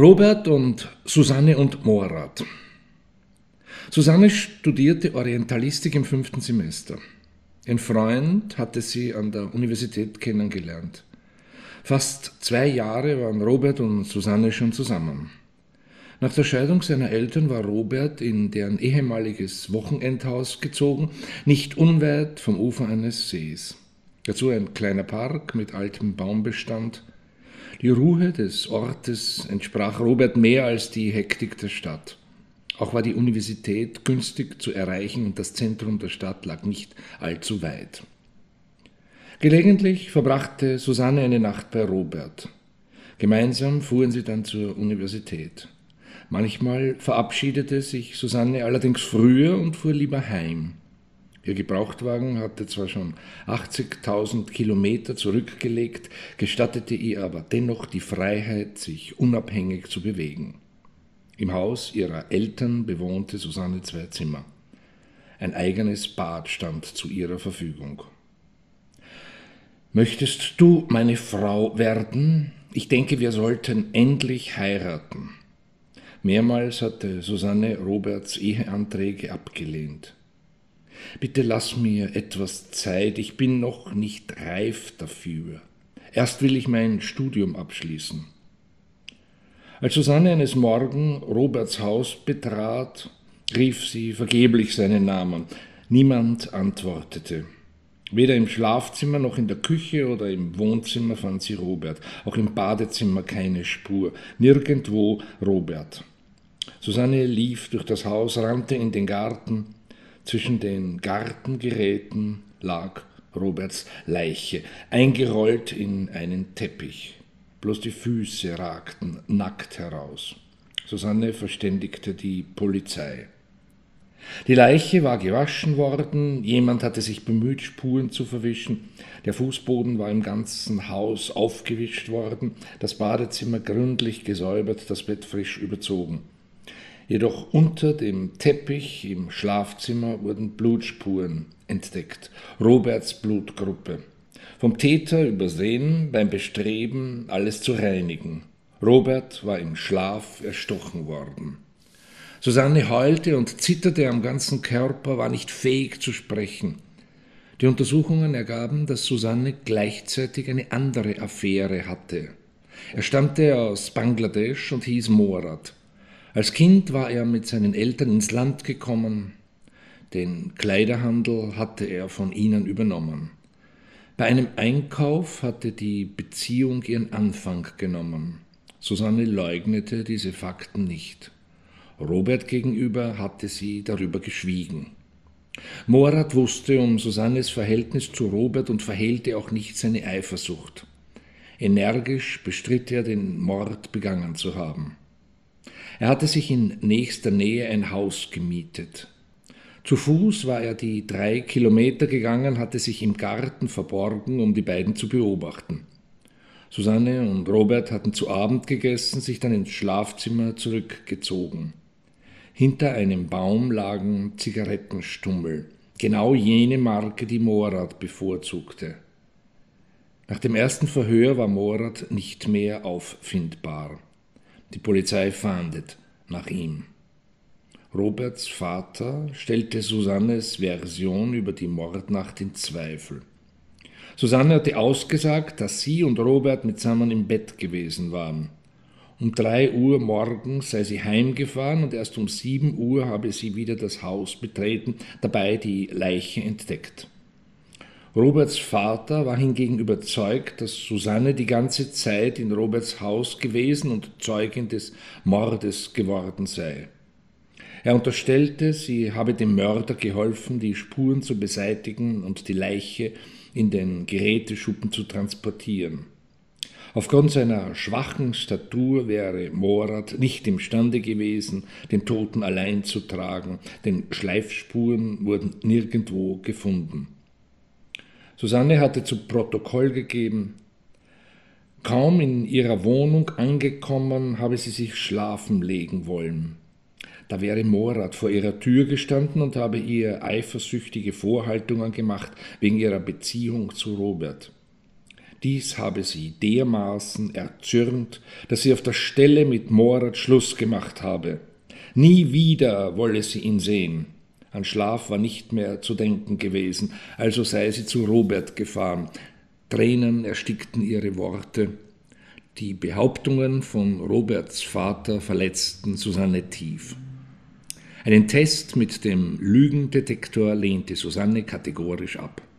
Robert und Susanne und Morat. Susanne studierte Orientalistik im fünften Semester. Ein Freund hatte sie an der Universität kennengelernt. Fast zwei Jahre waren Robert und Susanne schon zusammen. Nach der Scheidung seiner Eltern war Robert in deren ehemaliges Wochenendhaus gezogen, nicht unweit vom Ufer eines Sees. Dazu ein kleiner Park mit altem Baumbestand, die Ruhe des Ortes entsprach Robert mehr als die Hektik der Stadt. Auch war die Universität günstig zu erreichen und das Zentrum der Stadt lag nicht allzu weit. Gelegentlich verbrachte Susanne eine Nacht bei Robert. Gemeinsam fuhren sie dann zur Universität. Manchmal verabschiedete sich Susanne allerdings früher und fuhr lieber heim. Ihr Gebrauchtwagen hatte zwar schon 80.000 Kilometer zurückgelegt, gestattete ihr aber dennoch die Freiheit, sich unabhängig zu bewegen. Im Haus ihrer Eltern bewohnte Susanne zwei Zimmer. Ein eigenes Bad stand zu ihrer Verfügung. Möchtest du meine Frau werden? Ich denke, wir sollten endlich heiraten. Mehrmals hatte Susanne Roberts Eheanträge abgelehnt. Bitte lass mir etwas Zeit, ich bin noch nicht reif dafür. Erst will ich mein Studium abschließen. Als Susanne eines Morgen Roberts Haus betrat, rief sie vergeblich seinen Namen. Niemand antwortete. Weder im Schlafzimmer noch in der Küche oder im Wohnzimmer fand sie Robert, auch im Badezimmer keine Spur, nirgendwo Robert. Susanne lief durch das Haus, rannte in den Garten, zwischen den Gartengeräten lag Roberts Leiche, eingerollt in einen Teppich. Bloß die Füße ragten nackt heraus. Susanne verständigte die Polizei. Die Leiche war gewaschen worden, jemand hatte sich bemüht, Spuren zu verwischen, der Fußboden war im ganzen Haus aufgewischt worden, das Badezimmer gründlich gesäubert, das Bett frisch überzogen. Jedoch unter dem Teppich im Schlafzimmer wurden Blutspuren entdeckt, Roberts Blutgruppe. Vom Täter übersehen beim Bestreben, alles zu reinigen. Robert war im Schlaf erstochen worden. Susanne heulte und zitterte am ganzen Körper, war nicht fähig zu sprechen. Die Untersuchungen ergaben, dass Susanne gleichzeitig eine andere Affäre hatte. Er stammte aus Bangladesch und hieß Morat. Als Kind war er mit seinen Eltern ins Land gekommen. Den Kleiderhandel hatte er von ihnen übernommen. Bei einem Einkauf hatte die Beziehung ihren Anfang genommen. Susanne leugnete diese Fakten nicht. Robert gegenüber hatte sie darüber geschwiegen. Morat wusste um Susannes Verhältnis zu Robert und verhehlte auch nicht seine Eifersucht. Energisch bestritt er, den Mord begangen zu haben. Er hatte sich in nächster Nähe ein Haus gemietet. Zu Fuß war er die drei Kilometer gegangen, hatte sich im Garten verborgen, um die beiden zu beobachten. Susanne und Robert hatten zu Abend gegessen, sich dann ins Schlafzimmer zurückgezogen. Hinter einem Baum lagen Zigarettenstummel, genau jene Marke, die Morat bevorzugte. Nach dem ersten Verhör war Morat nicht mehr auffindbar. Die Polizei fahndet nach ihm. Roberts Vater stellte Susannes Version über die Mordnacht in Zweifel. Susanne hatte ausgesagt, dass sie und Robert mitsammen im Bett gewesen waren. Um drei Uhr morgens sei sie heimgefahren und erst um sieben Uhr habe sie wieder das Haus betreten, dabei die Leiche entdeckt. Roberts Vater war hingegen überzeugt, dass Susanne die ganze Zeit in Roberts Haus gewesen und Zeugin des Mordes geworden sei. Er unterstellte, sie habe dem Mörder geholfen, die Spuren zu beseitigen und die Leiche in den Geräteschuppen zu transportieren. Aufgrund seiner schwachen Statur wäre Morat nicht imstande gewesen, den Toten allein zu tragen, denn Schleifspuren wurden nirgendwo gefunden. Susanne hatte zu Protokoll gegeben, kaum in ihrer Wohnung angekommen, habe sie sich schlafen legen wollen. Da wäre Morat vor ihrer Tür gestanden und habe ihr eifersüchtige Vorhaltungen gemacht wegen ihrer Beziehung zu Robert. Dies habe sie dermaßen erzürnt, dass sie auf der Stelle mit Morat Schluss gemacht habe. Nie wieder wolle sie ihn sehen. An Schlaf war nicht mehr zu denken gewesen, also sei sie zu Robert gefahren. Tränen erstickten ihre Worte. Die Behauptungen von Roberts Vater verletzten Susanne tief. Einen Test mit dem Lügendetektor lehnte Susanne kategorisch ab.